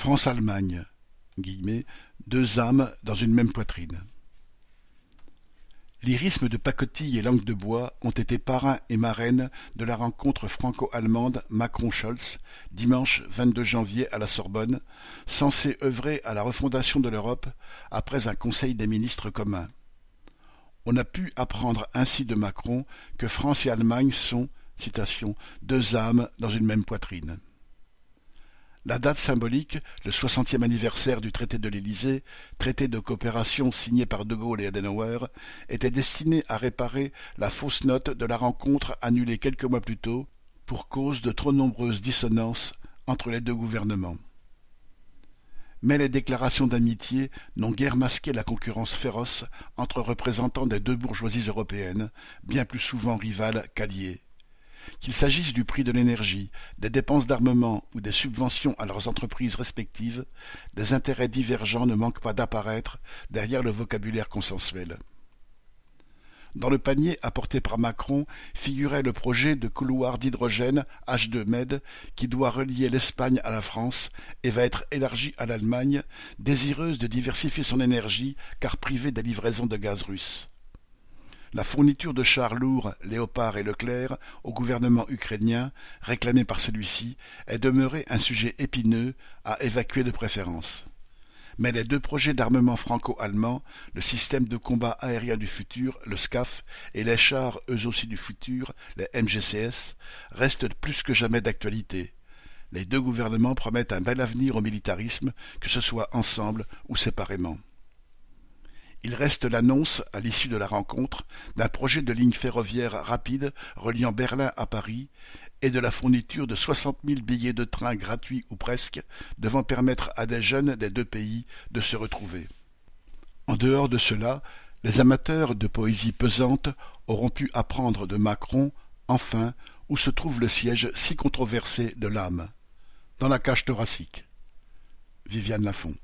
France-Allemagne, deux âmes dans une même poitrine. Lyrisme de pacotille et langue de bois ont été parrains et marraines de la rencontre franco-allemande Macron-Scholz, dimanche 22 janvier à la Sorbonne, censée œuvrer à la refondation de l'Europe après un Conseil des ministres commun. On a pu apprendre ainsi de Macron que France et Allemagne sont, citation, deux âmes dans une même poitrine. La date symbolique, le soixantième anniversaire du traité de l'Élysée, traité de coopération signé par De Gaulle et Adenauer, était destiné à réparer la fausse note de la rencontre annulée quelques mois plus tôt pour cause de trop nombreuses dissonances entre les deux gouvernements. Mais les déclarations d'amitié n'ont guère masqué la concurrence féroce entre représentants des deux bourgeoisies européennes, bien plus souvent rivales qu'alliées. Qu'il s'agisse du prix de l'énergie, des dépenses d'armement ou des subventions à leurs entreprises respectives, des intérêts divergents ne manquent pas d'apparaître derrière le vocabulaire consensuel. Dans le panier apporté par Macron figurait le projet de couloir d'hydrogène H2Med qui doit relier l'Espagne à la France et va être élargi à l'Allemagne, désireuse de diversifier son énergie car privée des livraisons de gaz russe. La fourniture de chars lourds, Léopard et Leclerc, au gouvernement ukrainien, réclamée par celui-ci, est demeurée un sujet épineux à évacuer de préférence. Mais les deux projets d'armement franco-allemand, le système de combat aérien du futur, le SCAF, et les chars eux aussi du futur, les MGCS, restent plus que jamais d'actualité. Les deux gouvernements promettent un bel avenir au militarisme, que ce soit ensemble ou séparément. Il reste l'annonce, à l'issue de la rencontre, d'un projet de ligne ferroviaire rapide reliant Berlin à Paris et de la fourniture de soixante mille billets de train gratuits ou presque, devant permettre à des jeunes des deux pays de se retrouver. En dehors de cela, les amateurs de poésie pesante auront pu apprendre de Macron, enfin, où se trouve le siège si controversé de l'âme. Dans la cage thoracique. Viviane Lafont.